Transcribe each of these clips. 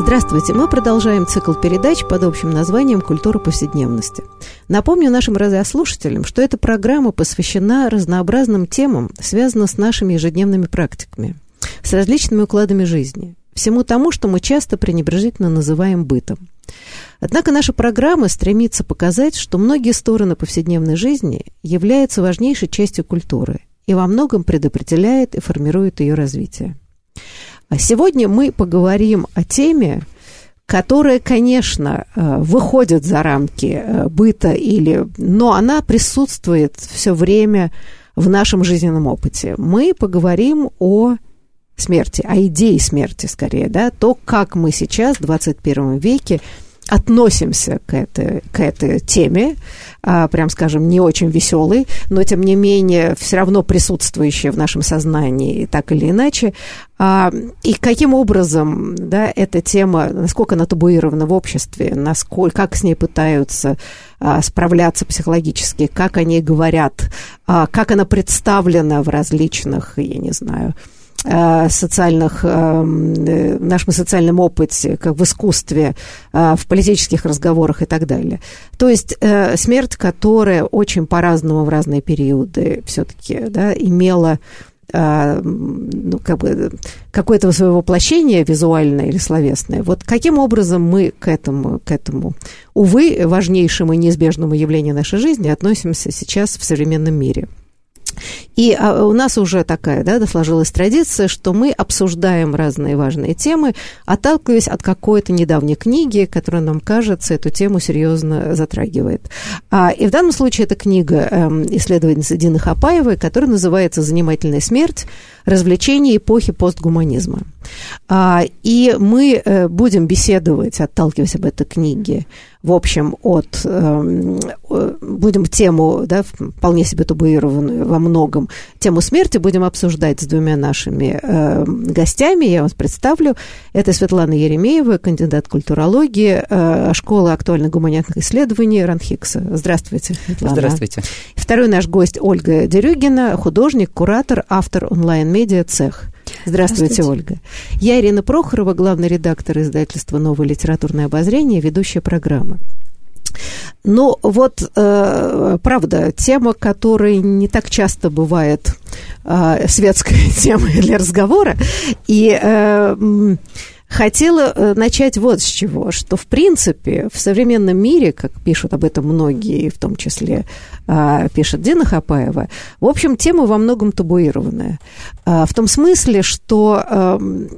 Здравствуйте, мы продолжаем цикл передач под общим названием «Культура повседневности». Напомню нашим радиослушателям, что эта программа посвящена разнообразным темам, связанным с нашими ежедневными практиками, с различными укладами жизни, всему тому, что мы часто пренебрежительно называем бытом. Однако наша программа стремится показать, что многие стороны повседневной жизни являются важнейшей частью культуры и во многом предопределяет и формирует ее развитие. А сегодня мы поговорим о теме, которая, конечно, э, выходит за рамки э, быта, или, но она присутствует все время в нашем жизненном опыте. Мы поговорим о смерти, о идее смерти скорее, да, то, как мы сейчас, в 21 веке, относимся к этой, к этой теме, а, прям скажем, не очень веселый, но тем не менее все равно присутствующий в нашем сознании так или иначе. А, и каким образом да, эта тема, насколько она табуирована в обществе, насколько, как с ней пытаются а, справляться психологически, как они говорят, а, как она представлена в различных, я не знаю, социальных, э, в нашем социальном опыте, как в искусстве, э, в политических разговорах и так далее. То есть смерть, которая очень по-разному в разные периоды все-таки да, имела ну, как бы, какое-то свое воплощение визуальное или словесное. Вот каким образом мы к этому, к этому, увы, важнейшему и неизбежному явлению нашей жизни относимся сейчас в современном мире – и а, у нас уже такая, да, сложилась традиция, что мы обсуждаем разные важные темы, отталкиваясь от какой-то недавней книги, которая нам кажется эту тему серьезно затрагивает. А, и в данном случае это книга эм, исследовательницы Дины Хапаевой, которая называется «Занимательная смерть. Развлечения эпохи постгуманизма». А, и мы э, будем беседовать, отталкиваясь об этой книге, в общем, от, эм, будем тему, да, вполне себе табуированную во многом, тему смерти будем обсуждать с двумя нашими э, гостями. Я вас представлю. Это Светлана Еремеева, кандидат культурологии, э, школы актуальных гуманитарных исследований РАНХИКСа. Здравствуйте, Светлана. Здравствуйте. Второй наш гость Ольга Дерюгина, художник, куратор, автор онлайн-медиа «Цех». Здравствуйте, Здравствуйте, Ольга. Я Ирина Прохорова, главный редактор издательства «Новое литературное обозрение», ведущая программы. Ну, вот, э, правда, тема, которая не так часто бывает э, светской темой для разговора, и э, Хотела э, начать вот с чего, что в принципе в современном мире, как пишут об этом многие, в том числе а, пишет Дина Хапаева, в общем, тема во многом табуированная. А, в том смысле, что эм,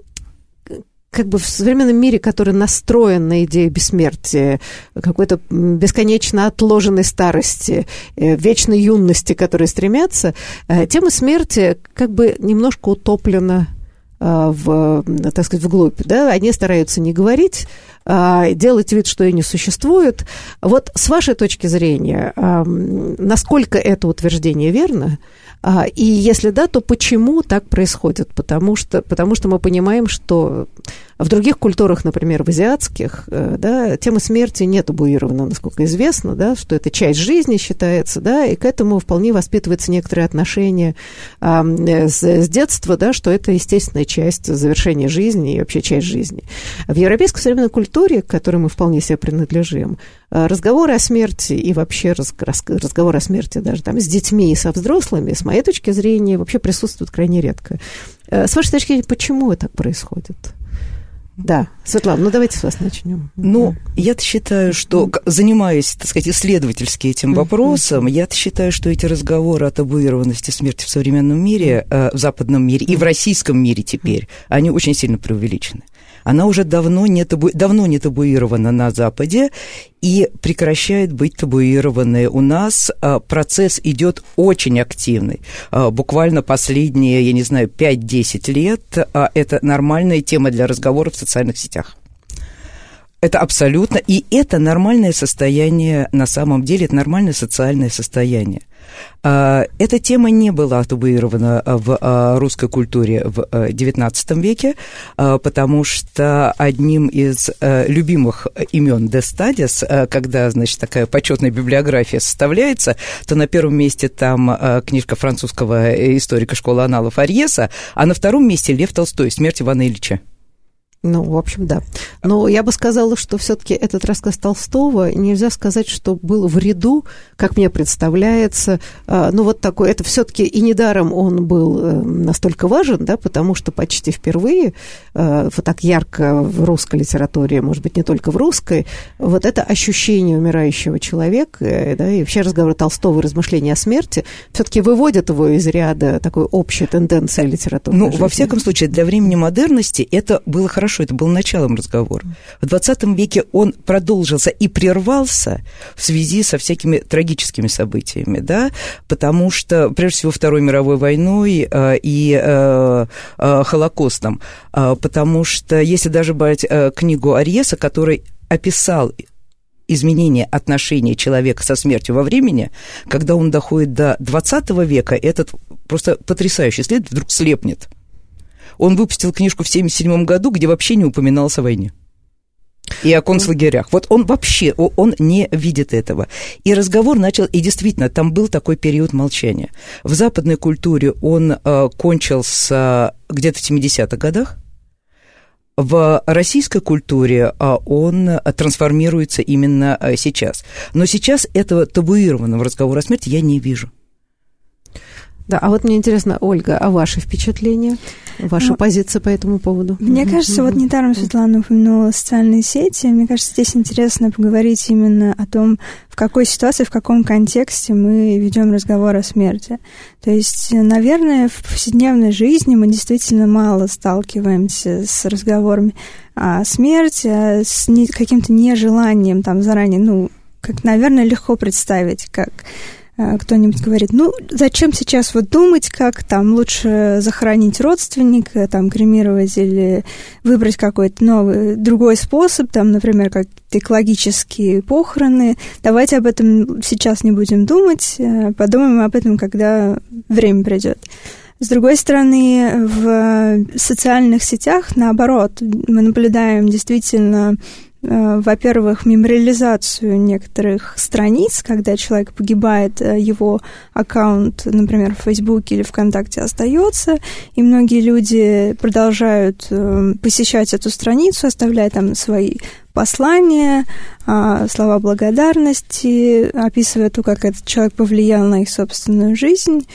как бы в современном мире, который настроен на идею бессмертия, какой-то бесконечно отложенной старости, э, вечной юности, которые стремятся, э, тема смерти как бы немножко утоплена в, так сказать, вглубь, да, они стараются не говорить, а, делать вид, что и не существует. Вот с вашей точки зрения, насколько это утверждение верно, и если да, то почему так происходит? Потому что, потому что мы понимаем, что в других культурах, например, в азиатских, э, да, тема смерти не табуирована, насколько известно, да, что это часть жизни считается, да, и к этому вполне воспитывается некоторое отношение а, с, с детства, да, что это естественная часть завершения жизни и вообще часть жизни. В европейской современной культуре, к которой мы вполне себе принадлежим, разговоры о смерти и вообще разговоры о смерти даже там с детьми и со взрослыми, с моей точки зрения, вообще присутствуют крайне редко. Э, с вашей точки зрения, почему это так происходит? Да, Светлана, ну давайте с вас начнем. Ну, я считаю, что, занимаясь, так сказать, исследовательски этим вопросом, я считаю, что эти разговоры о табуированности смерти в современном мире, э, в западном мире и в российском мире теперь, они очень сильно преувеличены она уже давно не, табу, давно не табуирована на Западе и прекращает быть табуированной. У нас а, процесс идет очень активный. А, буквально последние, я не знаю, 5-10 лет а, это нормальная тема для разговора в социальных сетях. Это абсолютно, и это нормальное состояние на самом деле, это нормальное социальное состояние. А, эта тема не была табуирована в а, русской культуре в XIX а, веке, потому что одним из любимых имен Де Стадис, когда, значит, такая почетная библиография составляется, то на первом месте там книжка французского историка школы аналов Арьеса, а на втором месте Лев Толстой «Смерть Ивана Ильича». Ну, в общем, да. Но я бы сказала, что все-таки этот рассказ Толстого нельзя сказать, что был в ряду, как мне представляется. А, ну, вот такой, это все-таки и недаром он был э, настолько важен, да, потому что почти впервые, э, вот так ярко в русской литературе, может быть, не только в русской, вот это ощущение умирающего человека, э, да, и вообще разговор Толстого и размышления о смерти все-таки выводят его из ряда такой общей тенденции литературы. Ну, жизни. во всяком случае, для времени модерности это было хорошо хорошо, это было началом разговора. В 20 веке он продолжился и прервался в связи со всякими трагическими событиями, да, потому что, прежде всего, Второй мировой войной э, и э, э, Холокостом, э, потому что, если даже брать э, книгу Арьеса, который описал изменение отношения человека со смертью во времени, когда он доходит до 20 века, этот просто потрясающий след вдруг слепнет – он выпустил книжку в 1977 году, где вообще не упоминалось о войне и о концлагерях. Вот он вообще, он не видит этого. И разговор начал, и действительно, там был такой период молчания. В западной культуре он э, кончился где-то в 70-х годах, в российской культуре э, он трансформируется именно э, сейчас. Но сейчас этого табуированного разговора о смерти я не вижу. Да, а вот мне интересно, Ольга, а ваши впечатления? Ваша ну, позиция по этому поводу? Мне кажется, вот недаром Светлана упомянула социальные сети. Мне кажется, здесь интересно поговорить именно о том, в какой ситуации, в каком контексте мы ведем разговор о смерти. То есть, наверное, в повседневной жизни мы действительно мало сталкиваемся с разговорами о смерти, а с каким-то нежеланием там заранее, ну, как, наверное, легко представить, как кто-нибудь говорит, ну, зачем сейчас вот думать, как там лучше захоронить родственника, там, кремировать или выбрать какой-то новый, другой способ, там, например, как экологические похороны. Давайте об этом сейчас не будем думать, э, подумаем об этом, когда время придет. С другой стороны, в социальных сетях, наоборот, мы наблюдаем действительно Э, во-первых, мемориализацию некоторых страниц, когда человек погибает, э, его аккаунт, например, в Фейсбуке или ВКонтакте остается, и многие люди продолжают э, посещать эту страницу, оставляя там свои послания, а, слова благодарности, описывая то, как этот человек повлиял на их собственную жизнь.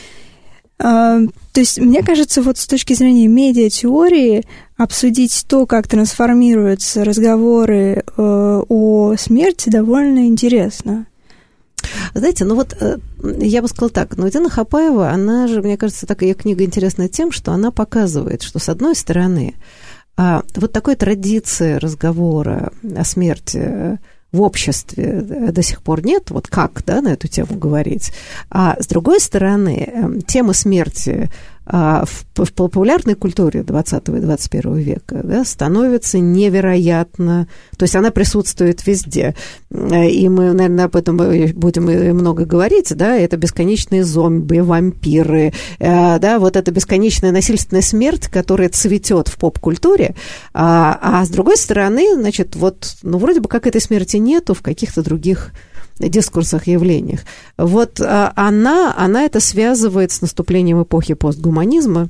То есть, мне кажется, вот с точки зрения медиа-теории, обсудить то, как трансформируются разговоры э, о смерти, довольно интересно. Знаете, ну вот э, я бы сказала так, но Дина Хапаева, она же, мне кажется, такая книга интересна тем, что она показывает, что с одной стороны, а, вот такой традиции разговора о смерти в обществе до сих пор нет, вот как да, на эту тему говорить. А с другой стороны, тема смерти в, в популярной культуре 20 и 21 века да, становится невероятно, то есть она присутствует везде. И мы, наверное, об этом будем много говорить, да, это бесконечные зомби, вампиры, э, да, вот эта бесконечная насильственная смерть, которая цветет в поп-культуре, а, а с другой стороны, значит, вот, ну, вроде бы как этой смерти нету в каких-то других дискурсах, явлениях. Вот а, она, она это связывает с наступлением эпохи постгуманизма,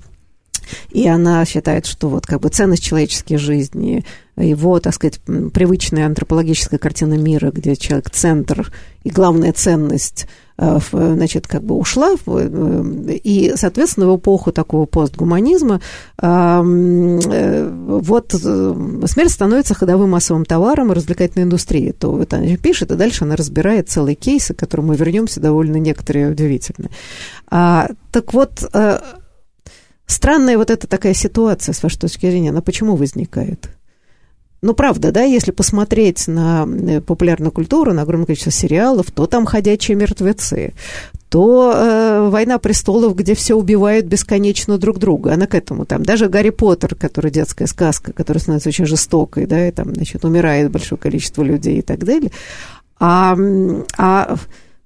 и она считает, что вот как бы ценность человеческой жизни, его, так сказать, привычная антропологическая картина мира, где человек центр и главная ценность Э, значит, как бы ушла, э, и, соответственно, в эпоху такого постгуманизма э, вот смерть становится ходовым массовым товаром развлекательной индустрии. То вот она пишет, и дальше она разбирает целые кейсы, к которым мы вернемся довольно некоторые удивительно. А, так вот, странная вот эта такая ситуация, с вашей точки зрения, она почему возникает? Ну, правда, да, если посмотреть на э, популярную культуру, на огромное количество сериалов, то там ходячие мертвецы, то э, «Война престолов», где все убивают бесконечно друг друга. Она к этому там. Даже «Гарри Поттер», который детская сказка, которая становится очень жестокой, да, и там, значит, умирает большое количество людей и так далее. А, а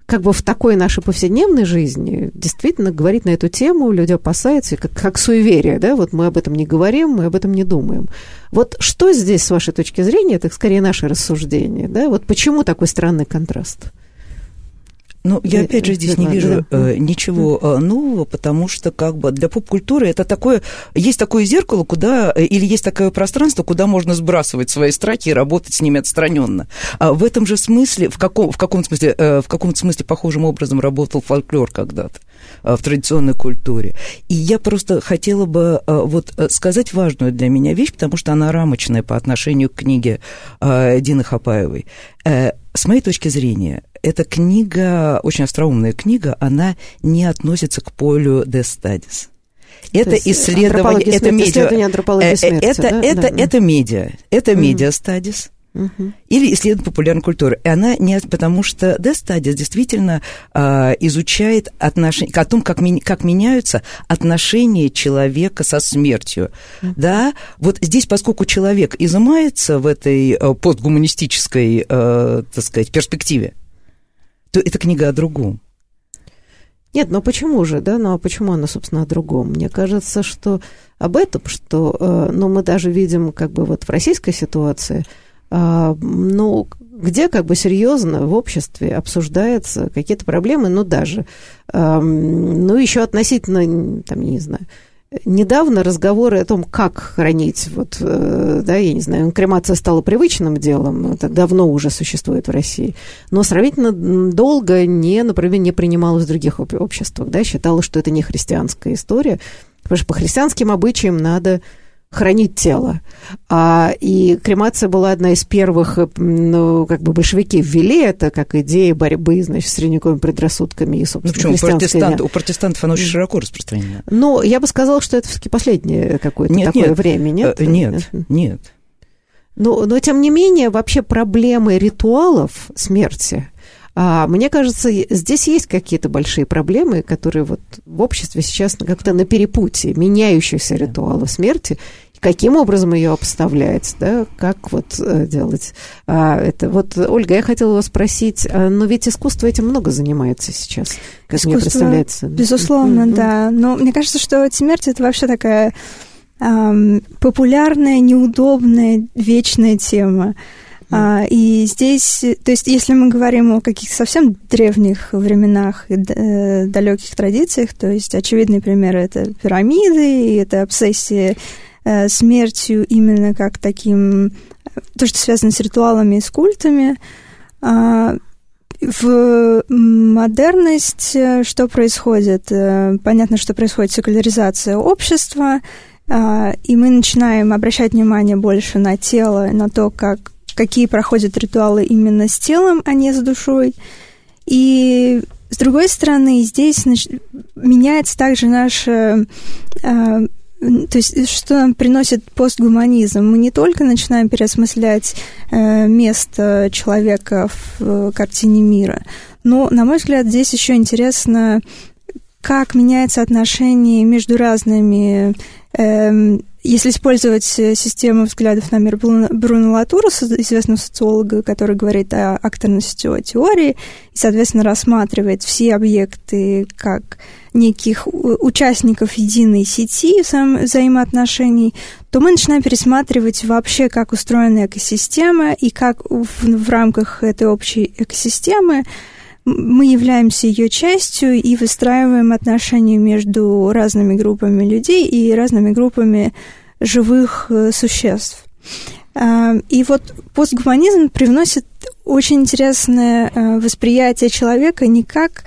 как бы в такой нашей повседневной жизни действительно говорить на эту тему люди опасаются, как, как суеверие, да, вот мы об этом не говорим, мы об этом не думаем. Вот что здесь, с вашей точки зрения, это скорее наше рассуждение, да, вот почему такой странный контраст? Ну, я опять же здесь не вижу э, ничего э, нового, потому что как бы для поп-культуры это такое, есть такое зеркало, куда, э, или есть такое пространство, куда можно сбрасывать свои страхи и работать с ними отстраненно. А в этом же смысле, в каком, в каком смысле, э, в каком смысле похожим образом работал фольклор когда-то э, в традиционной культуре. И я просто хотела бы э, вот сказать важную для меня вещь, потому что она рамочная по отношению к книге Дины Хапаевой. С моей точки зрения, эта книга, очень остроумная книга, она не относится к полю de studies. Это исследование, это медиа, исследование антропологии э, смерти, это, да? это, да. это медиа, это медиа стадис. Угу. Или исследование популярной культуры. И она не... Потому что Death Studies действительно э, изучает отношения, о том, как, ми, как меняются отношения человека со смертью. Угу. Да? Вот здесь, поскольку человек изымается в этой э, постгуманистической, э, так сказать, перспективе, то это книга о другом. Нет, ну почему же, да? Ну а почему она, собственно, о другом? Мне кажется, что об этом, что, э, ну, мы даже видим, как бы вот в российской ситуации, э, ну, где как бы серьезно в обществе обсуждаются какие-то проблемы, ну, даже, ну, еще относительно, там, не знаю, Недавно разговоры о том, как хранить, вот, э, да, я не знаю, кремация стала привычным делом, это давно уже существует в России, но сравнительно долго не, например, не принималось в других обществах, да, считалось, что это не христианская история, потому что по христианским обычаям надо хранить тело. А, и кремация была одна из первых, э, ну, как бы большевики ввели это как идея борьбы, значит, с средневековыми предрассудками и, собственно, ну, почему? У, протестант, у протестантов оно очень широко распространено. Ну, я бы сказала, что это все-таки последнее какое-то нет, такое нет, время, нет? Э, нет, нет. Но, но, тем не менее, вообще проблемы ритуалов смерти – мне кажется, здесь есть какие-то большие проблемы, которые вот в обществе сейчас как-то на перепутье меняющихся ритуалов смерти. Каким образом ее обставлять, да, как вот э, делать а, это? Вот, Ольга, я хотела вас спросить, а, но ведь искусство этим много занимается сейчас, как искусство, мне представляется. Безусловно, mm-hmm. да. Но мне кажется, что смерть это вообще такая эм, популярная, неудобная, вечная тема. А, и здесь, то есть, если мы говорим о каких-то совсем древних временах и э, далеких традициях, то есть очевидный пример это пирамиды, и это обсессия э, смертью именно как таким, то, что связано с ритуалами и с культами. А, в модерность э, что происходит? Понятно, что происходит секуляризация общества, а, и мы начинаем обращать внимание больше на тело, на то, как какие проходят ритуалы именно с телом, а не с душой. И с другой стороны, здесь значит, меняется также наше э, то есть, что нам приносит постгуманизм? Мы не только начинаем переосмыслять э, место человека в э, картине мира, но, на мой взгляд, здесь еще интересно, как меняется отношение между разными э, если использовать э, систему взглядов на мир Бруно Латура, известного социолога, который говорит о акторности теории, и, соответственно, рассматривает все объекты как неких участников единой сети взаимоотношений, то мы начинаем пересматривать вообще, как устроена экосистема и как в, в рамках этой общей экосистемы мы являемся ее частью и выстраиваем отношения между разными группами людей и разными группами живых э, существ. А, и вот постгуманизм привносит очень интересное э, восприятие человека не как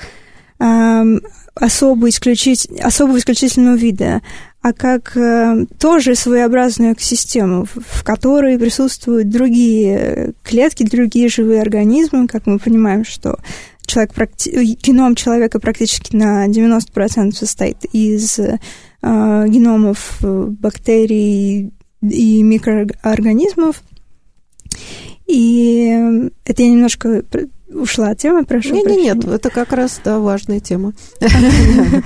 особо исключить, особого исключительного вида, а как э, тоже своеобразную экосистему, в которой присутствуют другие клетки, другие живые организмы, как мы понимаем, что человек, геном человека практически на 90% состоит из э, геномов э, бактерий и микроорганизмов. И это я немножко ушла от темы, прошу Нет, нет, нет, это как раз, да, важная тема.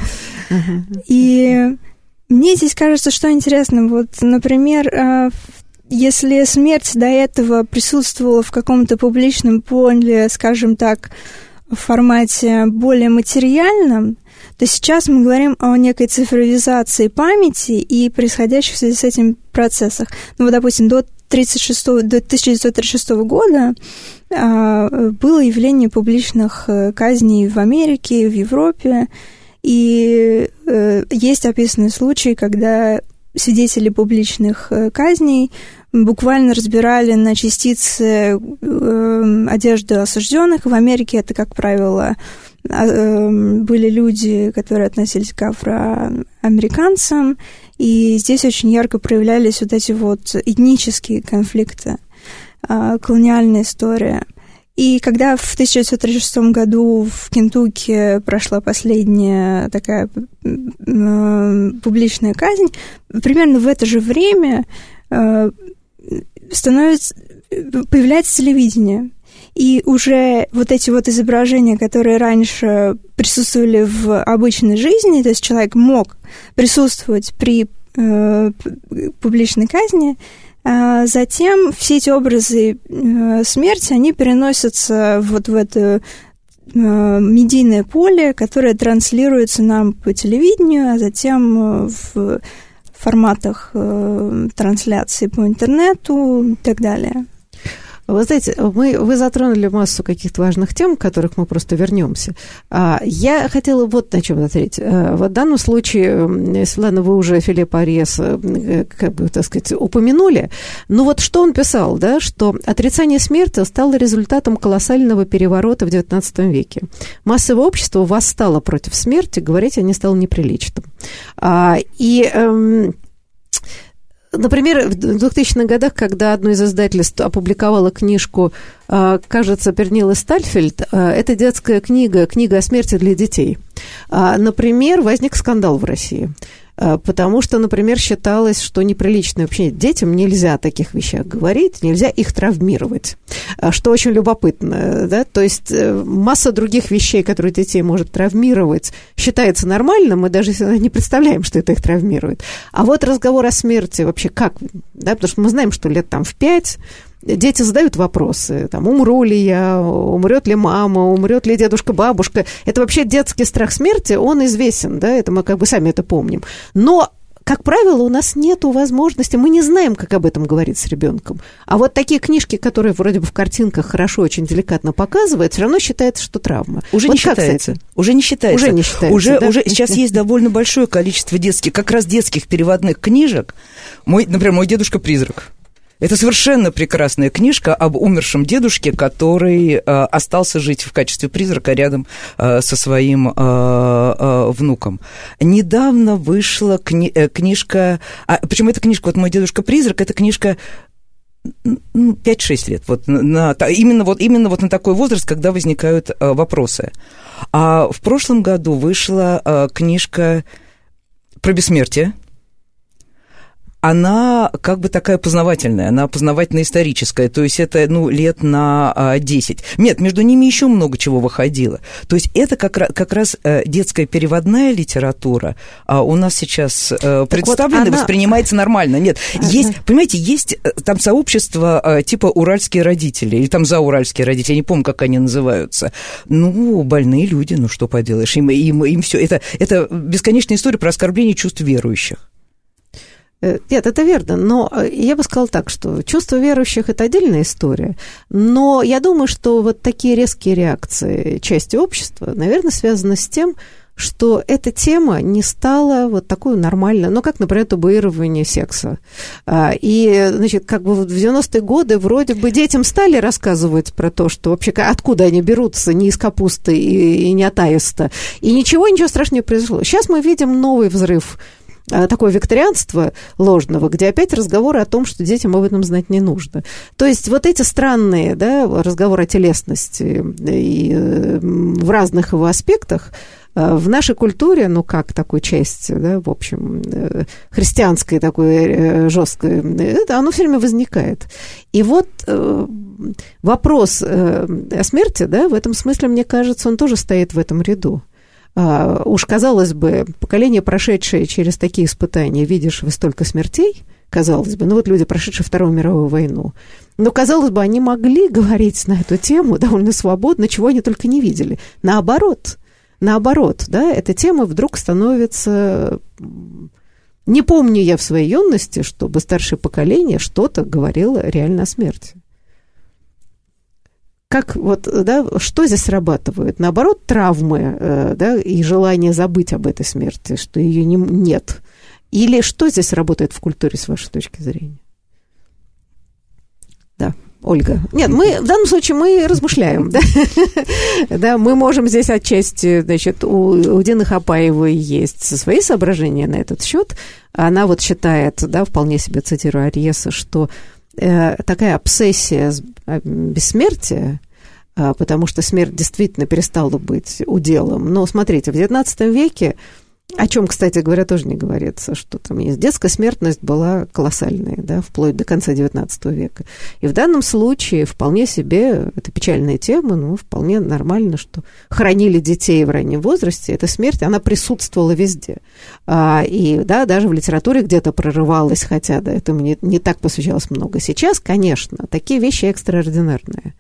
И мне здесь кажется, что интересно, вот, например, а, если смерть до этого присутствовала в каком-то публичном поле, скажем так, в формате более материальном, то сейчас мы говорим о некой цифровизации памяти и происходящих в связи с этим процессах. Ну вот, допустим, до 36, до 1936 года а, было явление публичных э, казней в Америке, в Европе, и э, есть описанные случаи, когда свидетели публичных э, казней буквально разбирали на частицы одежды осужденных. В Америке это, как правило, а, были люди, которые относились к афроамериканцам, и здесь очень ярко проявлялись вот эти вот этнические конфликты, а, колониальная история. И когда в 1936 году в Кентукки прошла последняя такая публичная казнь, примерно в это же время а, становится, появляется телевидение. И уже вот эти вот изображения, которые раньше присутствовали в обычной жизни, то есть человек мог присутствовать при э, публичной казни, а затем все эти образы э, смерти, они переносятся вот в это э, медийное поле, которое транслируется нам по телевидению, а затем в форматах трансляции по интернету и так далее. Вы знаете, мы, вы затронули массу каких-то важных тем, к которых мы просто вернемся. А, я хотела вот на чем ответить. А, в данном случае, Светлана, вы уже Филипп Арес, э, как бы, так сказать, упомянули. Но вот что он писал, да, что отрицание смерти стало результатом колоссального переворота в XIX веке. Массовое общество восстало против смерти, говорить о ней стало неприличным. А, и эм, Например, в 2000-х годах, когда одно из издательств опубликовало книжку, а, кажется, Пернила Стальфельд, а, это детская книга, книга о смерти для детей. А, например, возник скандал в России. Э, потому что, например, считалось, что неприлично вообще детям нельзя о таких вещах говорить, нельзя их травмировать, э, что очень любопытно, да, то есть э, масса других вещей, которые детей может травмировать, считается нормальным, мы даже не представляем, что это их травмирует. А вот разговор о смерти вообще как, да, потому что мы знаем, что лет там в пять дети задают вопросы, там, умру ли я, умрет ли мама, умрет ли дедушка, бабушка. Это вообще детский страх смерти, он известен, да, это мы как бы сами это помним. Но как правило, у нас нет возможности, мы не знаем, как об этом говорить с ребенком. А вот такие книжки, которые вроде бы в картинках хорошо, очень деликатно показывают, все равно считается, что травма. Уже вот не считается. Уже не считается. Уже не считается. Уже, да? уже сейчас есть довольно большое количество детских, как раз детских переводных книжек. Мой, например, мой дедушка призрак. Это совершенно прекрасная книжка об умершем дедушке, который э, остался жить в качестве призрака рядом э, со своим э, э, внуком. Недавно вышла кни- э, книжка, а, причем эта книжка, вот мой дедушка призрак, это книжка ну, 5-6 лет, вот на, именно, вот, именно вот на такой возраст, когда возникают э, вопросы. А в прошлом году вышла э, книжка про бессмертие, она как бы такая познавательная, она познавательно-историческая, то есть это, ну, лет на а, 10. Нет, между ними еще много чего выходило. То есть это как раз, как раз э, детская переводная литература а у нас сейчас э, представлена вот она... воспринимается нормально. Нет, ага. есть, понимаете, есть э, там сообщество типа уральские родители, или там зауральские родители, я не помню, как они называются. Ну, больные люди, ну, что поделаешь, им, им, им все. Это, это бесконечная история про оскорбление чувств верующих. Э, нет, это верно, но э, я бы сказала так, что чувство верующих – это отдельная история, но я думаю, что вот такие резкие реакции части общества, наверное, связаны с тем, что эта тема не стала вот такой нормальной, ну, как, например, табуирование секса. А, и, значит, как бы в 90-е годы вроде бы детям стали рассказывать про то, что вообще откуда они берутся, не из капусты и, и не от аиста. И ничего, ничего страшного не произошло. Сейчас мы видим новый взрыв такое викторианство ложного, где опять разговоры о том, что детям об этом знать не нужно. То есть вот эти странные да, разговоры о телесности и э, в разных его аспектах, э, в нашей культуре, ну, как такой части, да, в общем, христианской такой жесткой, это, оно все время возникает. И вот вопрос о смерти, да, в этом смысле, мне кажется, он тоже стоит в этом ряду. А, уж, казалось бы, поколение, прошедшее через такие испытания, видишь вы столько смертей, казалось бы, ну вот люди, прошедшие Вторую мировую войну, но, казалось бы, они могли говорить на эту тему довольно свободно, чего они только не видели. Наоборот, наоборот, да, эта тема вдруг становится... Не помню я в своей юности, чтобы старшее поколение что-то говорило реально о смерти как вот, да, что здесь срабатывает? Наоборот, травмы, э, да, и желание забыть об этой смерти, что ее не, нет. Или что здесь работает в культуре, с вашей точки зрения? Да. Ольга. Нет, мы в данном случае мы размышляем, да, да мы можем здесь отчасти, значит, у, у Дины Хапаевой есть свои соображения на этот счет. Она вот считает, да, вполне себе цитирую Ариеса, что э, такая обсессия э, бессмертия, потому что смерть действительно перестала быть уделом. Но смотрите, в XIX веке о чем, кстати говоря, тоже не говорится, что там есть. Детская смертность была колоссальная, да, вплоть до конца XIX века. И в данном случае вполне себе, это печальная тема, но вполне нормально, что хранили детей в раннем возрасте. Эта смерть, она присутствовала везде. А, и, да, даже в литературе где-то прорывалась, хотя, да, этому не, не так посвящалось много. Сейчас, конечно, такие вещи экстраординарные.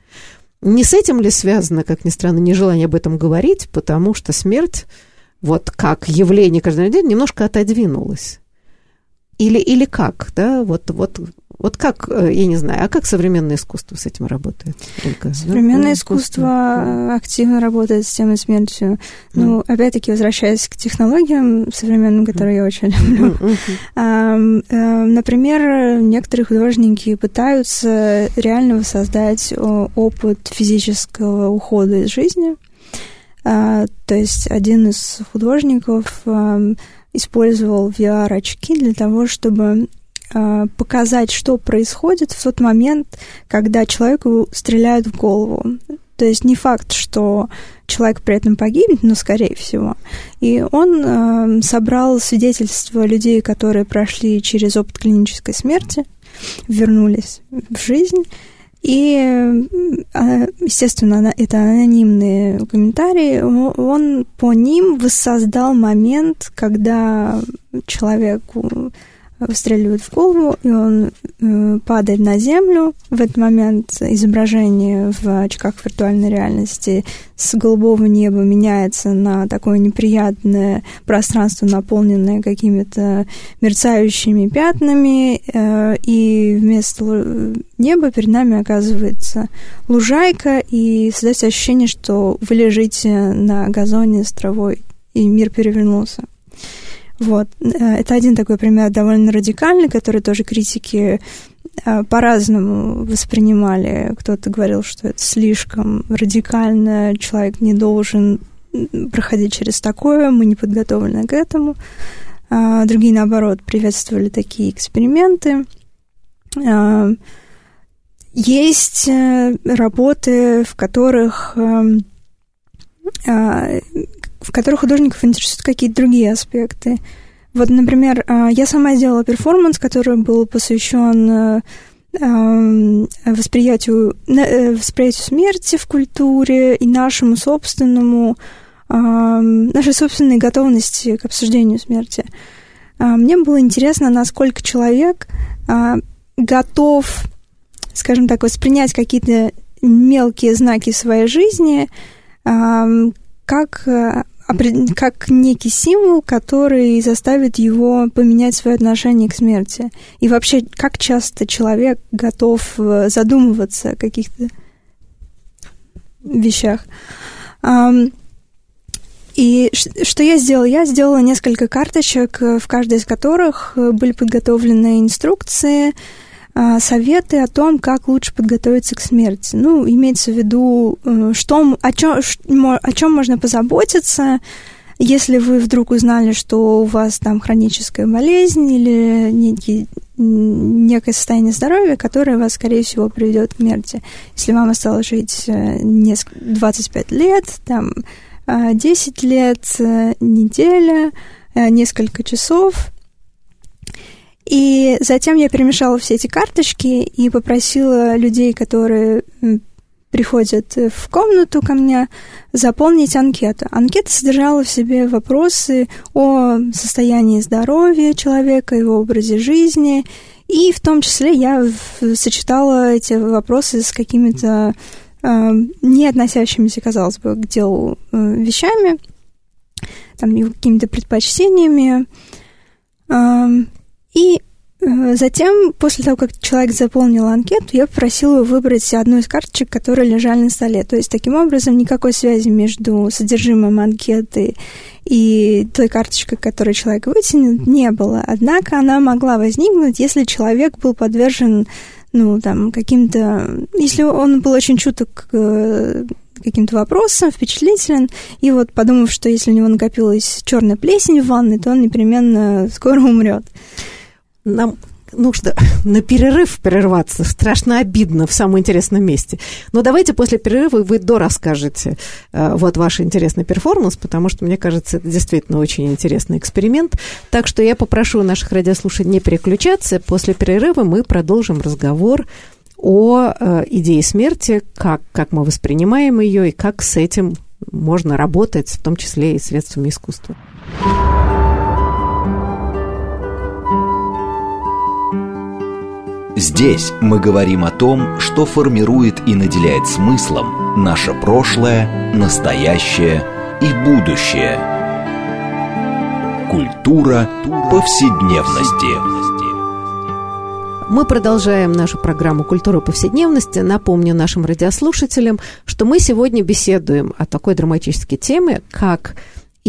Не с этим ли связано, как ни странно, нежелание об этом говорить, потому что смерть вот как явление каждого дня немножко отодвинулось. Или, или как, да, вот, вот, вот как, э, я не знаю, а как современное искусство с этим работает? Ольга? Современное да? искусство, искусство активно работает с темой смерти. Ну, опять-таки, возвращаясь к технологиям современным, которые я очень люблю. Э, например, некоторые художники пытаются реально воссоздать опыт физического ухода из жизни, а, то есть один из художников использовал VR-очки для того, чтобы показать, что происходит в тот момент, когда человеку стреляют в голову. То есть не факт, что человек при этом погибнет, но скорее всего. И он э, собрал свидетельства людей, которые прошли через опыт клинической смерти, вернулись в жизнь, и, а, естественно, это анонимные комментарии. Он по ним воссоздал момент, когда человеку выстреливают в голову, и он э, падает на землю. В этот момент изображение в очках виртуальной реальности с голубого неба меняется на такое неприятное пространство, наполненное какими-то мерцающими пятнами, э, и вместо неба перед нами оказывается лужайка, и создается ощущение, что вы лежите на газоне с травой, и мир перевернулся. Вот. Э, это один такой пример довольно радикальный, который тоже критики э, по-разному воспринимали. Кто-то говорил, что это слишком радикально, человек не должен проходить через такое, мы не подготовлены к этому. А другие, наоборот, приветствовали такие эксперименты. А, есть э, работы, в которых эм, а, в которых художников интересуют какие-то другие аспекты. Вот, например, а, я сама сделала перформанс, который был посвящен э, восприятию, э, восприятию смерти в культуре и нашему собственному, нашей собственной готовности к обсуждению смерти. А, мне было интересно, насколько человек а, готов, скажем так, воспринять какие-то мелкие знаки своей жизни как э, как некий символ, который заставит его поменять свое отношение к смерти. И вообще, как часто человек готов э, задумываться о каких-то вещах. И что я сделала? Я сделала несколько карточек, э, в каждой из которых были подготовлены инструкции, а, советы о том, как лучше подготовиться к смерти. Ну, имеется в виду, э, что, о, чем, о чем можно позаботиться, если вы вдруг узнали, что у вас там хроническая болезнь или некий, некое состояние здоровья, которое вас, скорее всего, приведет к смерти. Если вам осталось жить 25 э, лет, там 10 э, лет, неделя, несколько часов – И затем я перемешала все эти карточки и попросила людей, которые приходят в комнату ко мне, заполнить анкету. Анкета содержала в себе вопросы о состоянии здоровья человека, его образе жизни, и в том числе я сочетала эти вопросы с какими-то э, не относящимися, казалось бы, к делу э, вещами, там, какими-то предпочтениями. Э, и Э, затем, после того, как человек заполнил анкету, я попросила его выбрать одну из карточек, которые лежали на столе. То есть, таким образом, никакой связи между содержимым анкеты и той карточкой, которую человек вытянет, не было. Однако она могла возникнуть, если человек был подвержен ну, там, каким-то... Если он был очень чуток к э, каким-то вопросам, впечатлителен, и вот подумав, что если у него накопилась черная плесень в ванной, то он непременно скоро умрет нам нужно на перерыв прерваться. Страшно обидно в самом интересном месте. Но давайте после перерыва вы дорасскажете э, вот ваш интересный перформанс, потому что, мне кажется, это действительно очень интересный эксперимент. Так что я попрошу наших радиослушателей не переключаться. После перерыва мы продолжим разговор о э, идее смерти, как, как мы воспринимаем ее и как с этим можно работать, в том числе и средствами искусства. Здесь мы говорим о том, что формирует и наделяет смыслом наше прошлое, настоящее и будущее. Культура повседневности. Мы продолжаем нашу программу «Культура повседневности». Напомню нашим радиослушателям, что мы сегодня беседуем о такой драматической теме, как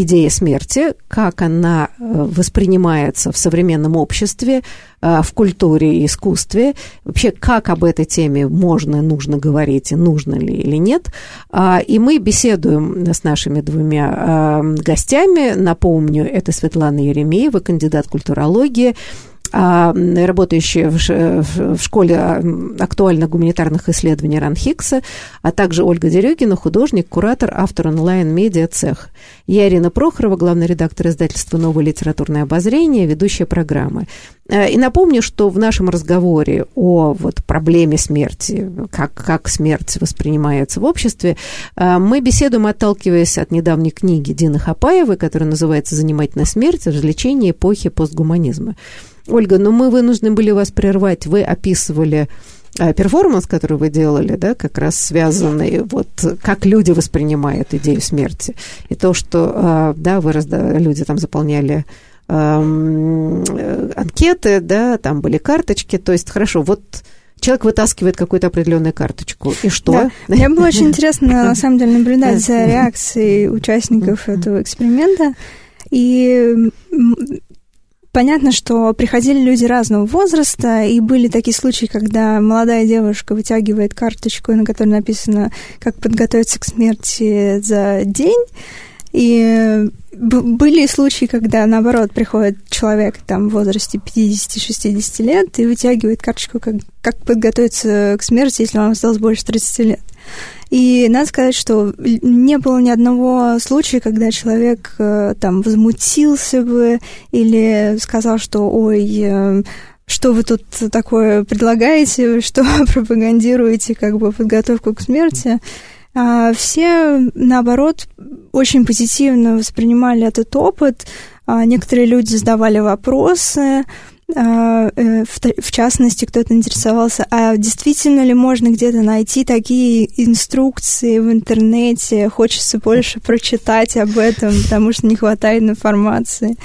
идея смерти, как она э, воспринимается в современном обществе, э, в культуре и искусстве, вообще как об этой теме можно, нужно говорить, и нужно ли или нет. А, и мы беседуем с нашими двумя э, гостями. Напомню, это Светлана Еремеева, кандидат культурологии, а, работающие в школе а, актуальных гуманитарных исследований Ран Хикса, а также Ольга Дерюгина, художник, куратор, автор онлайн-медиа «Цех». Я Ирина Прохорова, главный редактор издательства «Новое литературное обозрение», ведущая программы. А, и напомню, что в нашем разговоре о вот проблеме смерти, как, как смерть воспринимается в обществе, мы беседуем, отталкиваясь от недавней книги Дины Хапаевой, которая называется «Занимательная смерть. Развлечение эпохи постгуманизма». Ольга, ну мы вынуждены были вас прервать. Вы описывали э, перформанс, который вы делали, да, как раз связанный, вот как люди воспринимают идею смерти. И то, что, э, да, вы разда... люди там заполняли эм, э, анкеты, да, там были карточки, то есть, хорошо, вот человек вытаскивает какую-то определенную карточку. И что? Да. Мне было очень интересно, на самом деле, наблюдать за реакцией участников этого эксперимента. И Понятно, что приходили люди разного возраста, и были такие случаи, когда молодая девушка вытягивает карточку, на которой написано, как подготовиться к смерти за день, и были случаи, когда, наоборот, приходит человек там, в возрасте 50-60 лет и вытягивает карточку, как, как подготовиться к смерти, если вам осталось больше 30 лет. И надо сказать, что не было ни одного случая, когда человек э, там возмутился бы или сказал, что ой, э, что вы тут такое предлагаете, что пропагандируете как бы подготовку к смерти. А все, наоборот, очень позитивно воспринимали этот опыт. А некоторые люди задавали вопросы, в частности, кто-то интересовался, а действительно ли можно где-то найти такие инструкции в интернете? Хочется больше прочитать об этом, потому что не хватает информации.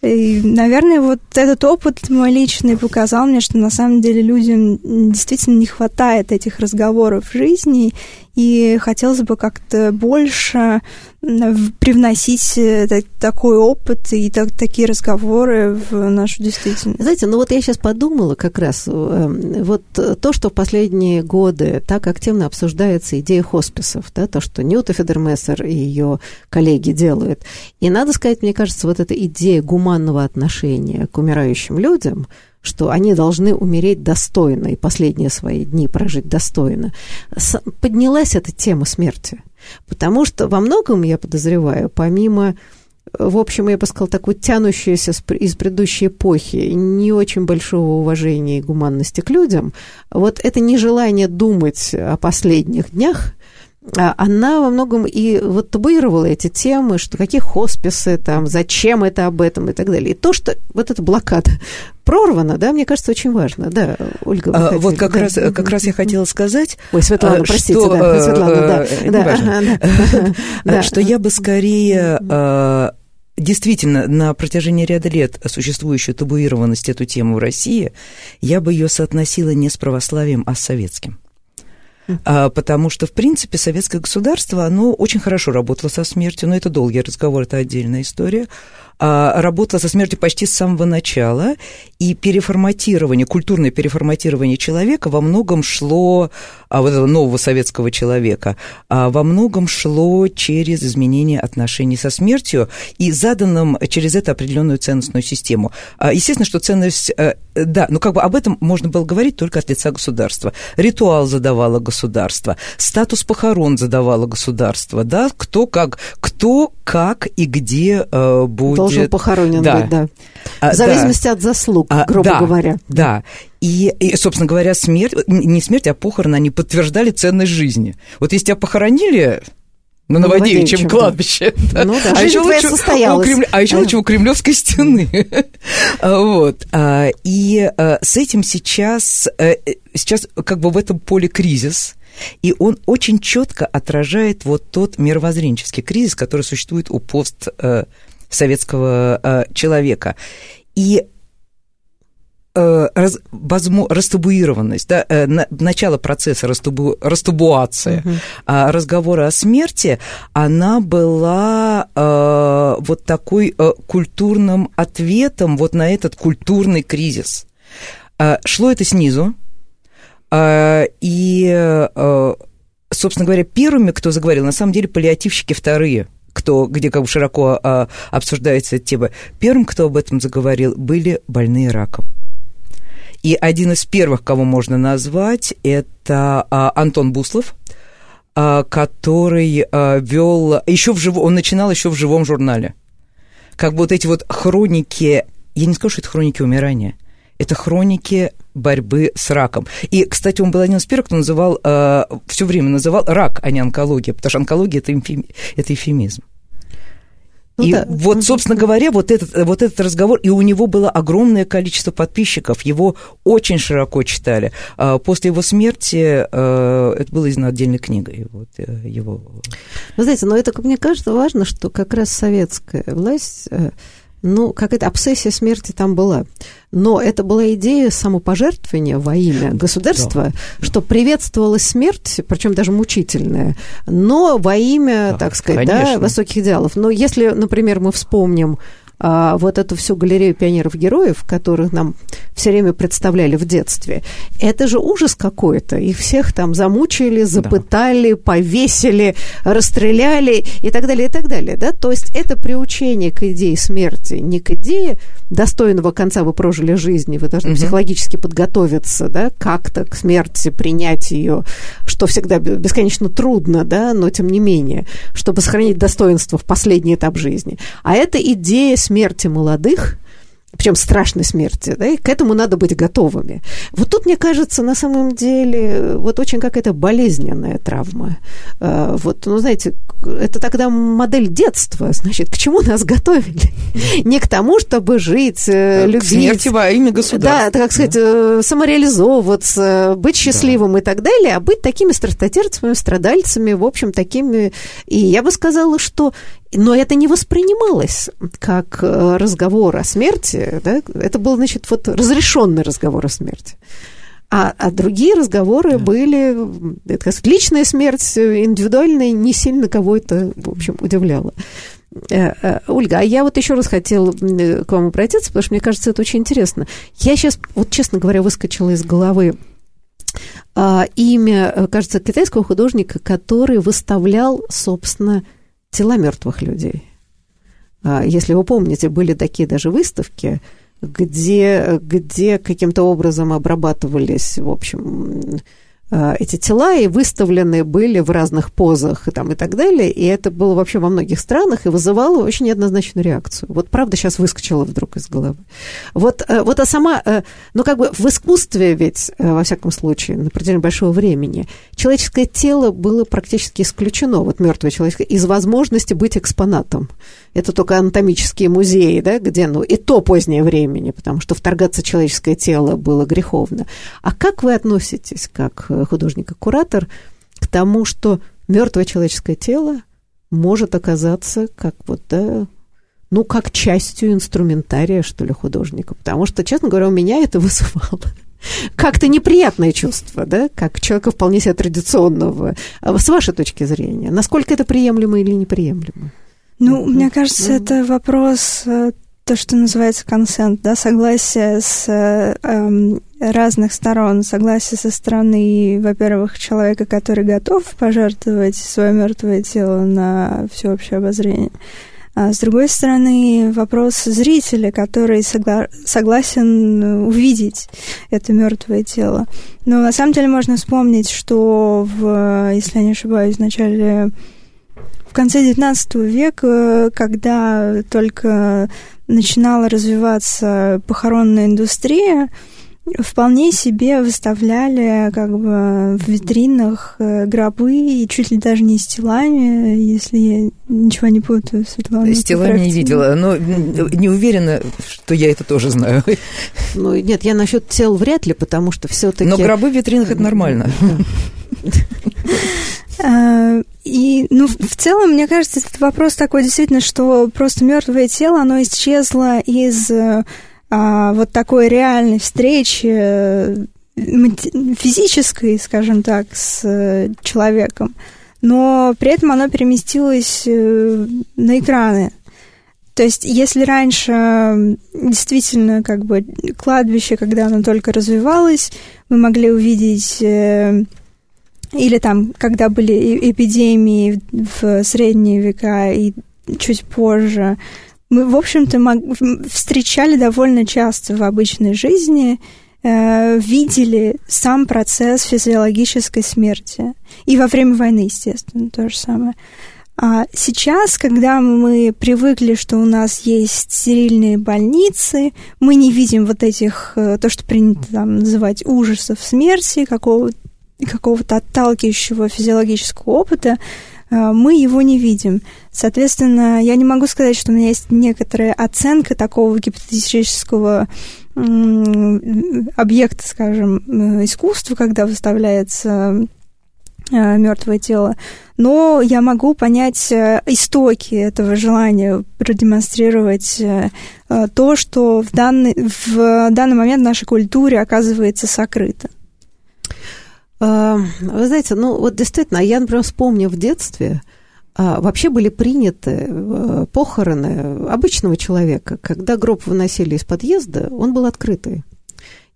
И, наверное, вот этот опыт мой личный показал мне, что на самом деле людям действительно не хватает этих разговоров в жизни, и хотелось бы как-то больше привносить э, такой опыт и так, такие разговоры в нашу действительность. Знаете, ну вот я сейчас подумала как раз, эм, вот то, что в последние годы так активно обсуждается идея хосписов, да, то, что Ньюта Федермессер и ее коллеги делают. И надо сказать, мне кажется, вот эта идея гуманного отношения к умирающим людям – что они должны умереть достойно и последние свои дни прожить достойно. Поднялась эта тема смерти. Потому что во многом, я подозреваю, помимо в общем, я бы сказала, такую тянущуюся из предыдущей эпохи, не очень большого уважения и гуманности к людям, вот это нежелание думать о последних днях, она во многом и вот табуировала эти темы, что какие хосписы, там, зачем это об этом и так далее. И то, что вот эта блокада прорвана, да, мне кажется, очень важно. Да, Ольга, а, Вот как, да. раз, как раз я хотела сказать... Ой, Светлана, простите, что, да, Светлана, да. да, да, Что я бы скорее а, действительно, на протяжении ряда лет существующую табуированность эту тему в России, я бы ее соотносила не с православием, а с советским. А, потому что, в принципе, советское государство, оно очень хорошо работало со смертью, но это долгий разговор, это отдельная история. А, работала со смертью почти с самого начала, и переформатирование, культурное переформатирование человека во многом шло, а, вот этого нового советского человека, а, во многом шло через изменение отношений со смертью и заданным через это определенную ценностную систему. Естественно, что ценность, э, да, но как бы об этом можно было говорить только от лица государства. Ритуал задавало государство, статус похорон задавало государство, да, кто как, кто как и где э, будет должен похоронен да. быть, да. А, В зависимости да. от заслуг, а, грубо да, говоря. Да. И, и, собственно говоря, смерть, не смерть, а похороны, они подтверждали ценность жизни. Вот если тебя похоронили, на Новодевичьем кладбище. Да. Ну да, а еще лучше, у Кремля, а еще лучше у Кремлевской стены. вот. А, и с этим сейчас, э, сейчас как бы в этом поле кризис, и он очень четко отражает вот тот мировоззренческий кризис, который существует у пост э, советского э, человека. И э, раз, возможно, растабуированность, да, э, на, начало процесса растабу, растабуации угу. э, разговора о смерти, она была э, вот такой э, культурным ответом вот на этот культурный кризис. Э, шло это снизу, э, и, э, собственно говоря, первыми, кто заговорил, на самом деле, паллиативщики вторые – кто, где как бы широко а, обсуждается эта тема, первым, кто об этом заговорил, были больные раком. И один из первых, кого можно назвать, это а, Антон Буслов, а, который а, вел еще в живом, он начинал еще в живом журнале. Как бы вот эти вот хроники, я не скажу, что это хроники умирания, это хроники борьбы с раком. И, кстати, он был один из первых, кто называл, э, все время называл рак, а не онкология, потому что онкология это, эфем, это эфемизм. Ну, и да. вот, собственно говоря, вот этот, вот этот разговор, и у него было огромное количество подписчиков, его очень широко читали. А после его смерти э, это было издано отдельной книгой. Вот, э, его... Вы знаете, но это, мне кажется, важно, что как раз советская власть э, ну, какая-то обсессия смерти там была. Но это была идея самопожертвования во имя государства, да. что приветствовалась смерть, причем даже мучительная, но во имя, да, так сказать, да, высоких идеалов. Но если, например, мы вспомним а, вот эту всю галерею пионеров-героев, которых нам все время представляли в детстве, это же ужас какой-то. Их всех там замучили, запытали, да. повесили, расстреляли и так далее, и так далее. Да? То есть это приучение к идее смерти, не к идее достойного конца вы прожили жизни, вы должны угу. психологически подготовиться да, как-то к смерти, принять ее, что всегда бесконечно трудно, да, но тем не менее, чтобы сохранить достоинство в последний этап жизни. А это идея смерти молодых, причем страшной смерти, да, и к этому надо быть готовыми. Вот тут, мне кажется, на самом деле, вот очень какая-то болезненная травма. А, вот, ну, знаете, это тогда модель детства, значит, к чему нас готовили? Не к тому, чтобы жить, э, любить. К смерти во имя государства. Да, так сказать, да. самореализовываться, быть счастливым и так далее, а быть такими страстотерцами, страдальцами, в общем, такими... И я бы сказала, что но это не воспринималось как э, разговор о смерти, да? это был, значит, вот разрешенный разговор о смерти. А, а другие разговоры да. были, это, личная смерть, индивидуальная, не сильно кого это, в общем, удивляло. Э, э, Ольга, а я вот еще раз хотела к вам обратиться, потому что мне кажется, это очень интересно. Я сейчас, вот честно говоря, выскочила из головы а, имя, кажется, китайского художника, который выставлял, собственно, тела мертвых людей. А, если вы помните, были такие даже выставки, где, где каким-то образом обрабатывались, в общем, эти тела и выставлены были в разных позах и, там, и так далее. И это было вообще во многих странах и вызывало очень неоднозначную реакцию. Вот правда сейчас выскочила вдруг из головы. Вот, э, вот а сама, э, ну как бы в искусстве ведь, во всяком случае, на протяжении большого времени, человеческое тело было практически исключено, вот мертвое человеческое, из возможности быть экспонатом. Это только анатомические музеи, да, где, ну, и то позднее времени, потому что вторгаться в человеческое тело было греховно. А как вы относитесь, как художник и куратор, к тому, что мертвое человеческое тело может оказаться как вот, да, ну, как частью инструментария, что ли, художника. Потому что, честно говоря, у меня это вызывало как-то неприятное чувство, да, как человека вполне себе традиционного. А с вашей точки зрения, насколько это приемлемо или неприемлемо? Ну, мне кажется, это вопрос э, то, что называется консент, да, согласие с э, эм, разных сторон, согласие со стороны, во-первых, человека, который готов пожертвовать свое мертвое тело на всеобщее обозрение, а с другой стороны, вопрос зрителя, который согла- согласен увидеть это мертвое тело. Но на самом деле можно вспомнить, что в, если я не ошибаюсь, в начале конце XIX века, когда только начинала развиваться похоронная индустрия, вполне себе выставляли как бы в витринах э, гробы и чуть ли даже не с телами, если я ничего не путаю, Светлана. С телами не видела, но не уверена, что я это тоже знаю. Ну, нет, я насчет тел вряд ли, потому что все-таки... Но гробы в витринах это нормально. А, и, ну, в целом, мне кажется, этот вопрос такой действительно, что просто мертвое тело, оно исчезло из а, вот такой реальной встречи физической, скажем так, с э, человеком, но при этом оно переместилось э, на экраны. То есть, если раньше действительно как бы кладбище, когда оно только развивалось, мы могли увидеть э, или там, когда были эпидемии в средние века и чуть позже, мы, в общем-то, встречали довольно часто в обычной жизни, э, видели сам процесс физиологической смерти. И во время войны, естественно, то же самое. А сейчас, когда мы привыкли, что у нас есть стерильные больницы, мы не видим вот этих, э, то, что принято там называть ужасов смерти, какого-то какого-то отталкивающего физиологического опыта, э, мы его не видим. Соответственно, я не могу сказать, что у меня есть некоторая оценка такого гипотетического объекта, скажем, э, искусства, когда выставляется э, мертвое тело, но я могу понять истоки этого желания продемонстрировать то, что в данный, в данный момент в нашей культуре оказывается сокрыто. А, вы знаете, ну вот действительно, я, например, вспомню в детстве, а, вообще были приняты э, похороны обычного человека. Когда гроб выносили из подъезда, он был открытый.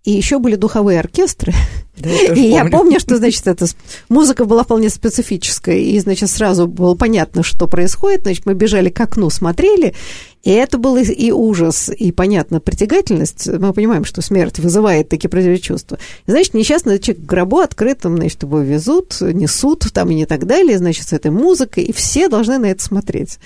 И еще были духовые оркестры. Да, я и помню. я помню, что, значит, эта музыка была вполне специфическая, и, значит, сразу было понятно, что происходит. Значит, мы бежали к окну, смотрели, и это был и ужас, и, понятно, притягательность. Мы понимаем, что смерть вызывает такие противочувства. чувства. И, значит, несчастный человек к гробу открытым, значит, его везут, несут там и не так далее, значит, с этой музыкой, и все должны на это смотреть.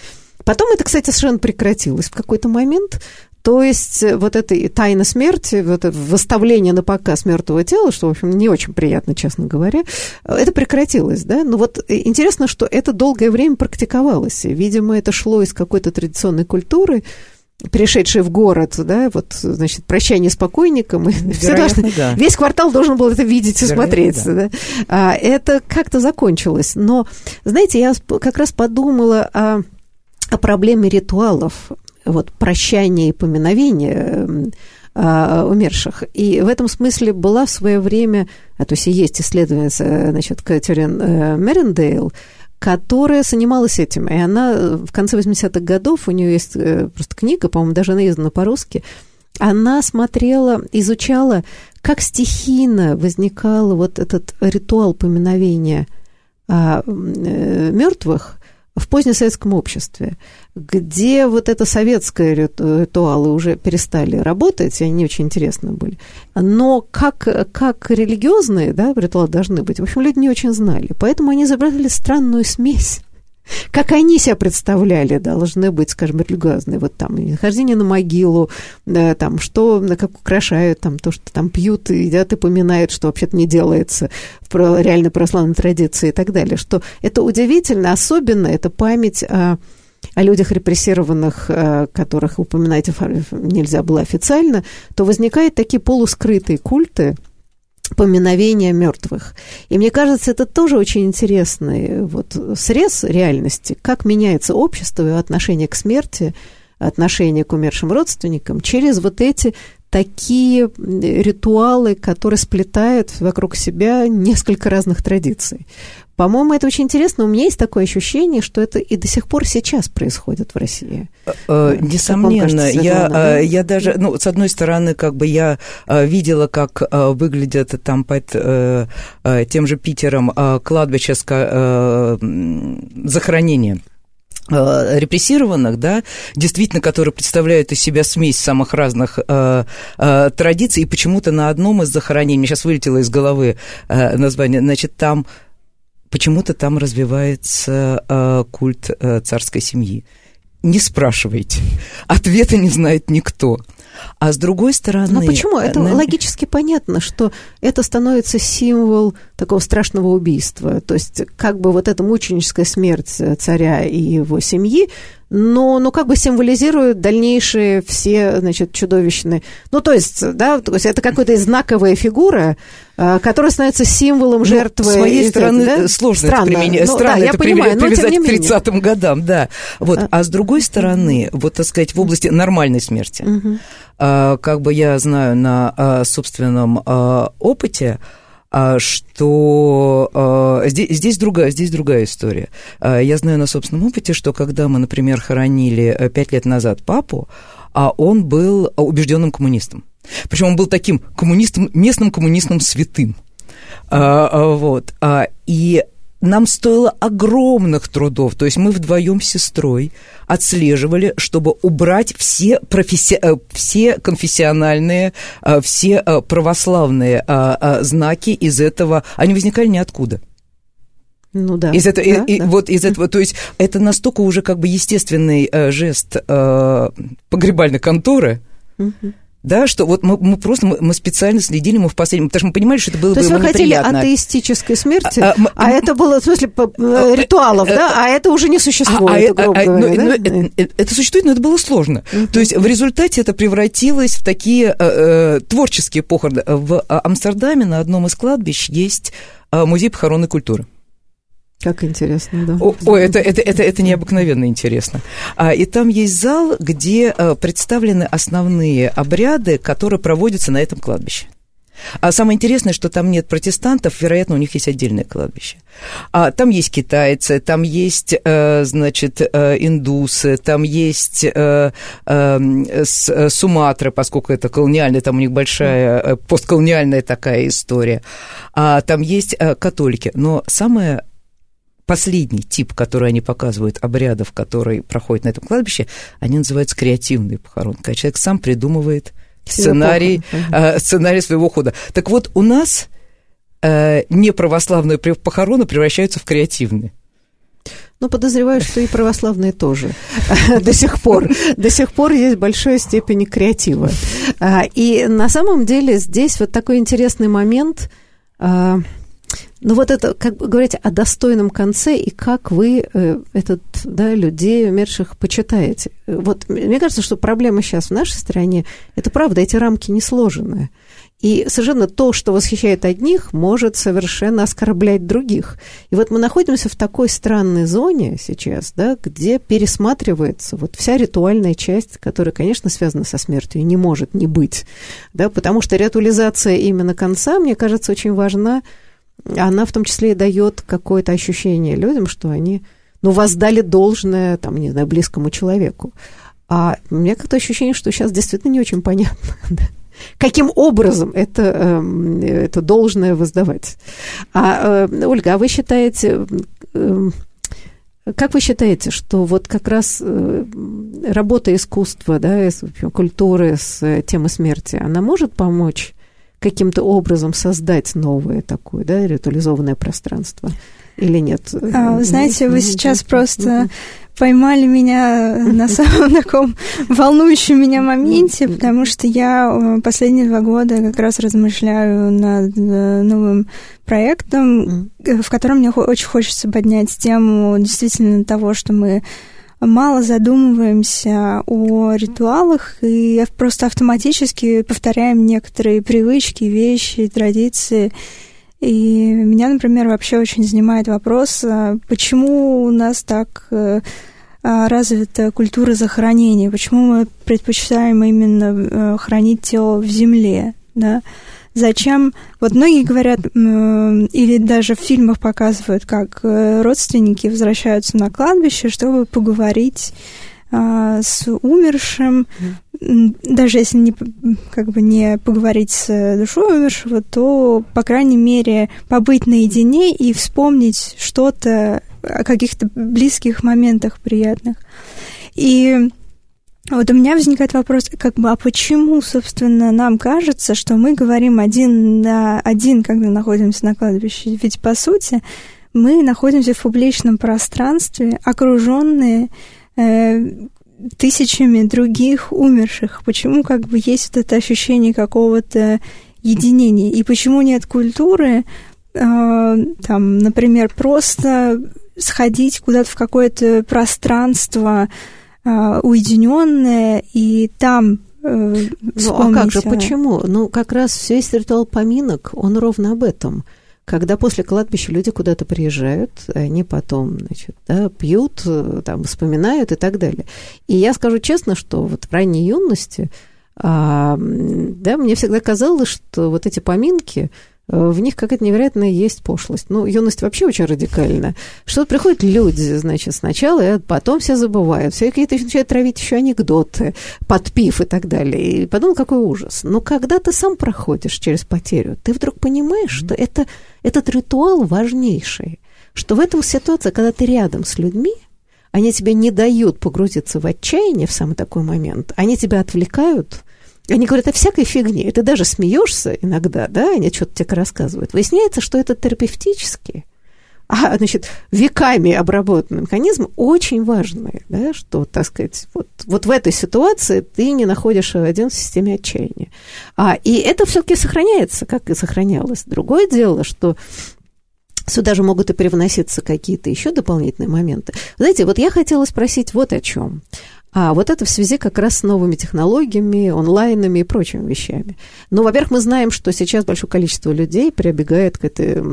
Потом это, кстати, совершенно прекратилось в какой-то момент. То есть э, вот эта тайна смерти, вот это выставление на показ мертвого тела, что, в общем, не очень приятно, честно говоря, это прекратилось, да? Но вот э, интересно, что это долгое время практиковалось. Видимо, это шло из какой-то традиционной культуры, перешедшие в город, да, вот, значит, прощание с покойником, и все должны, да. весь квартал должен был это видеть и Вероятно, смотреть, да. да. А, это как-то закончилось. Но, знаете, я как раз подумала о, о проблеме ритуалов вот, прощания и поминовения эм, а, умерших. И в этом смысле была в свое время, а то есть и есть исследовательница, значит, Кэтерин э, Мерендейл, которая занималась этим. И она в конце 80-х годов, у нее есть э, просто книга, по-моему, даже она по-русски, она смотрела, изучала, как стихийно возникал вот этот ритуал поминовения а, э, мертвых в позднесоветском обществе, где вот это советское ритуалы уже перестали работать, и они очень интересны были. Но как, как религиозные да, ритуалы должны быть, в общем, люди не очень знали. Поэтому они изобразили странную смесь как они себя представляли, должны быть, скажем, религиозные. Вот там хождение на могилу, да, там, что, как украшают, там, то, что там пьют, едят и поминают, что вообще-то не делается в реально православной традиции и так далее. Что это удивительно, особенно это память о о людях репрессированных, э, которых упоминать нельзя было официально, то возникают такие полускрытые культы, поминовения мертвых. И мне кажется, это тоже очень интересный вот срез реальности, как меняется общество и отношение к смерти, отношение к умершим родственникам через вот эти такие ритуалы, которые сплетают вокруг себя несколько разных традиций. По-моему, это очень интересно. У меня есть такое ощущение, что это и до сих пор сейчас происходит в России. Э, э, несомненно, я, э, да? я даже, ну, с одной стороны, как бы я видела, как выглядят там под тем же Питером кладбище захоронения репрессированных, да, действительно, которые представляют из себя смесь самых разных э, э, традиций, и почему-то на одном из захоронений, мне сейчас вылетело из головы э, название, значит, там почему-то там развивается э, культ э, царской семьи. Не спрашивайте. Ответа не знает никто. А с другой стороны... Но почему? Это на... логически понятно, что это становится символ такого страшного убийства. То есть как бы вот эта мученическая смерть царя и его семьи но, ну, как бы символизируют дальнейшие все, значит, чудовищные... Ну, то есть, да, то есть это какая-то знаковая фигура, а, которая становится символом ну, жертвы. С своей стороны, да? сложно Странно. это, применять, ну, странно да, это понимаю, привязать к 30-м годам, да. Вот. А, а с другой стороны, вот, так сказать, в области нормальной смерти, угу. как бы я знаю на собственном опыте, а что а, здесь, здесь, другая, здесь другая история. А, я знаю на собственном опыте, что когда мы, например, хоронили э, пять лет назад папу, а он был убежденным коммунистом. Причем он был таким коммунистом, местным коммунистом святым. Вот. И нам стоило огромных трудов. То есть мы вдвоем с сестрой отслеживали, чтобы убрать все, професси... Э, все конфессиональные, э, все э, православные знаки из этого. Они возникали ниоткуда. Ну да. Из этого, да, и, да. Вот из этого, то есть это настолько уже как бы естественный жест э, погребальной конторы, угу да, что вот мы, мы просто, мы, мы специально следили, мы в последнем, потому что мы понимали, что это было То бы есть вы хотели атеистической смерти, а, а, а это было, в смысле, э, ритуалов, да, а это уже не существует, а, грубо а, говоря, ну, да? ну, это, э, это существует, но это было сложно. Uh-huh. То есть в результате это превратилось в такие э, творческие похороны. В Амстердаме на одном из кладбищ есть музей похоронной культуры. Как интересно, да. О, это, это, это, это необыкновенно интересно. А, и там есть зал, где а, представлены основные обряды, которые проводятся на этом кладбище. А самое интересное, что там нет протестантов, вероятно, у них есть отдельное кладбище. А там есть китайцы, там есть, э, значит, э, индусы, там есть э, Суматра, поскольку это колониальная, там у них большая постколониальная такая история. А там есть католики. Но самое последний тип, который они показывают, обрядов, которые проходят на этом кладбище, они называются креативные похоронки. Когда человек сам придумывает сценарий, э, сценарий своего хода. Так вот, у нас э, неправославные похороны превращаются в креативные. Ну, подозреваю, что и православные тоже до сих пор. До сих пор есть большая степень креатива. А, и на самом деле здесь вот такой интересный момент а, – ну вот это, как бы говорить о достойном конце и как вы э, этот, да, людей умерших почитаете. Вот мне кажется, что проблема сейчас в нашей стране, это правда, эти рамки не сложены. И совершенно то, что восхищает одних, может совершенно оскорблять других. И вот мы находимся в такой странной зоне сейчас, да, где пересматривается вот вся ритуальная часть, которая, конечно, связана со смертью, не может не быть. Да, потому что ритуализация именно конца, мне кажется, очень важна она в том числе и дает какое-то ощущение людям, что они, ну, воздали должное, там, не знаю, близкому человеку. А у меня как-то ощущение, что сейчас действительно не очень понятно, каким образом это, эм, это должное воздавать. А, э, Ольга, а вы считаете, эм, Как вы считаете, что вот как раз работа искусства, да, культуры с темой смерти, она может помочь каким-то образом создать новое такое, да, ритуализованное пространство? Или нет? А, вы знаете, вы сейчас просто поймали меня на самом таком волнующем меня моменте, потому что я э, последние два года как раз размышляю над э, новым проектом, э, в котором мне очень хочется поднять тему действительно того, что мы мало задумываемся о ритуалах и просто автоматически повторяем некоторые привычки, вещи, традиции. И меня, например, вообще очень занимает вопрос, а почему у нас так э, а, развита культура захоронения, почему мы предпочитаем именно э, хранить тело в земле, да? Зачем? Вот многие говорят, или даже в фильмах показывают, как э, родственники возвращаются на кладбище, чтобы поговорить а, с умершим, даже если не, как бы не поговорить с душой умершего, то, по крайней мере, побыть наедине и вспомнить что-то о каких-то близких моментах приятных. И вот у меня возникает вопрос, как бы, а почему, собственно, нам кажется, что мы говорим один на один, когда находимся на кладбище? Ведь, по сути, мы находимся в публичном пространстве, окруженные э, тысячами других умерших. Почему как бы есть вот это ощущение какого-то единения? И почему нет культуры, э, там, например, просто сходить куда-то в какое-то пространство уединенное и там э, Ну а как же, почему? Ну как раз весь ритуал поминок, он ровно об этом – когда после кладбища люди куда-то приезжают, они потом, значит, да, пьют, э, там, вспоминают и так далее. И я скажу честно, что вот в ранней юности, а, да, мне всегда казалось, что вот эти поминки, Э, в них какая-то невероятная есть пошлость. Ну, юность вообще очень радикальна. Что приходят люди, значит, сначала, и потом все забывают. Все какие-то начинают травить еще анекдоты, подпив и так далее. И подумал, какой ужас. Но когда ты сам проходишь через потерю, ты вдруг понимаешь, что это, этот ритуал важнейший. Что в этом ситуации, когда ты рядом с людьми, они тебе не дают погрузиться в отчаяние в самый такой момент, они тебя отвлекают – они говорят о всякой фигне. И ты даже смеешься иногда, да, они что-то тебе рассказывают. Выясняется, что это терапевтически, а, значит, веками обработанный механизм очень важный, да, что, так сказать, вот, вот в этой ситуации ты не находишь один в системе отчаяния. А, и это все-таки сохраняется, как и сохранялось. Другое дело, что Сюда же могут и привноситься какие-то еще дополнительные моменты. Знаете, вот я хотела спросить вот о чем. А вот это в связи как раз с новыми технологиями, онлайнами и прочими вещами. Ну, во-первых, мы знаем, что сейчас большое количество людей прибегает к этой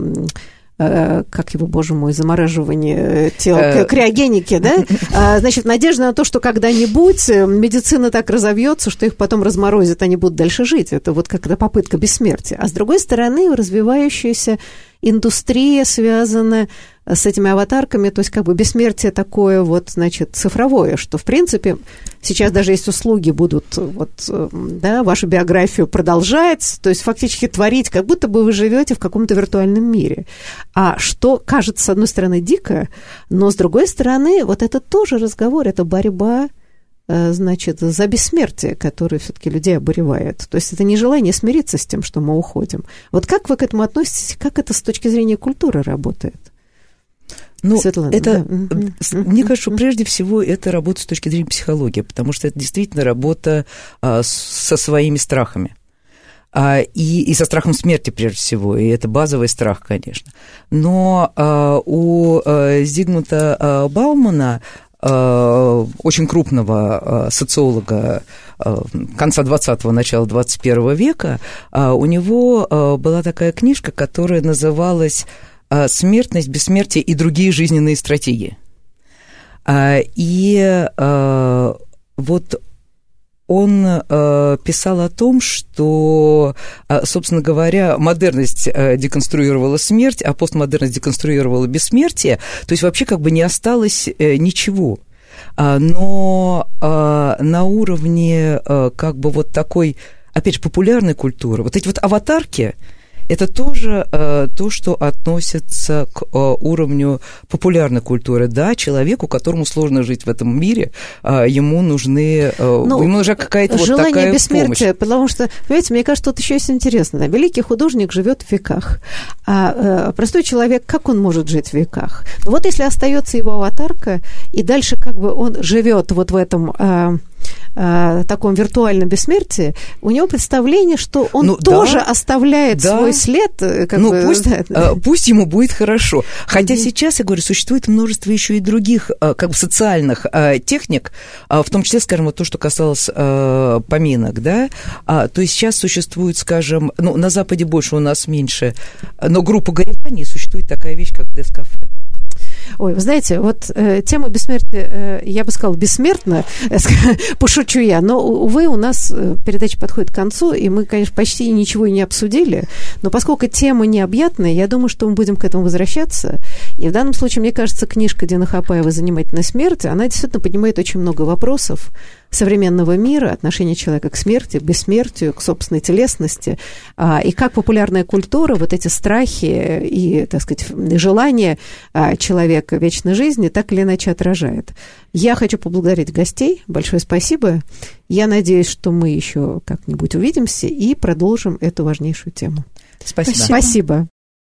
э, как его, боже мой, замораживание тел, к криогенике, да? А, значит, надежда на то, что когда-нибудь э, медицина так разовьется, что их потом разморозят, они будут дальше жить. Это вот как-то попытка бессмертия. А с другой стороны, развивающаяся индустрия связана с этими аватарками, то есть как бы бессмертие такое вот, значит, цифровое, что, в принципе, сейчас даже есть услуги будут, вот, да, вашу биографию продолжать, то есть фактически творить, как будто бы вы живете в каком-то виртуальном мире. А что кажется, с одной стороны, дико, но с другой стороны, вот это тоже разговор, это борьба э, значит, за бессмертие, которое все-таки людей обуревает. То есть это не желание смириться с тем, что мы уходим. Вот как вы к этому относитесь, как это с точки зрения культуры работает? Ну, Светлана, это, да. мне кажется, прежде всего это работа с точки зрения психологии, потому что это действительно работа а, со своими страхами. А, и, и со страхом смерти, прежде всего, и это базовый страх, конечно. Но а, у а, Зигмунда а, Баумана а, очень крупного а, социолога конца 20-го, начала 21 века, у него была такая книжка, которая называлась а, смертность, бессмертие и другие жизненные стратегии. А, и а, вот он писал о том, что, собственно говоря, модерность деконструировала смерть, а постмодерность деконструировала бессмертие, то есть вообще как бы не осталось э, ничего. Но на уровне как бы вот такой, опять же, популярной культуры, вот эти вот аватарки – это тоже э, то, что относится к э, уровню популярной культуры. Да, человеку, которому сложно жить в этом мире, э, ему нужны, э, ну, ему нужна какая-то вот такая бессмертия, помощь. потому что, понимаете, мне кажется, тут еще есть интересно. Да, великий художник живет в веках, а э, простой человек, как он может жить в веках? Вот если остается его аватарка, и дальше как бы он живет вот в этом... Э, э, таком виртуальном бессмертии, у него представление, что он ну, тоже да, оставляет да. свой след. Э, как ну, бы, пусть, да. пусть ему будет хорошо. Хотя mm-hmm. сейчас, я говорю, существует множество еще и других как бы социальных техник, в том числе, скажем, вот то, что касалось поминок, да, то есть сейчас существует, скажем, ну, на Западе больше, у нас меньше, но группа гореваний существует такая вещь, как дескафе. Ой, вы знаете, вот э, тема бессмертия, э, я бы сказала, бессмертна, э, пошучу я, но, увы, у нас э, передача подходит к концу, и мы, конечно, почти ничего не обсудили, но поскольку тема необъятная, я думаю, что мы будем к этому возвращаться, и в данном случае, мне кажется, книжка Дина Хапаева «Занимательная смерть», она действительно поднимает очень много вопросов, современного мира, отношение человека к смерти, к бессмертию, к собственной телесности, а, и как популярная культура вот эти страхи и, так сказать, желания а, человека вечной жизни так или иначе отражает. Я хочу поблагодарить гостей. Большое спасибо. Я надеюсь, что мы еще как-нибудь увидимся и продолжим эту важнейшую тему. Спасибо. Спасибо.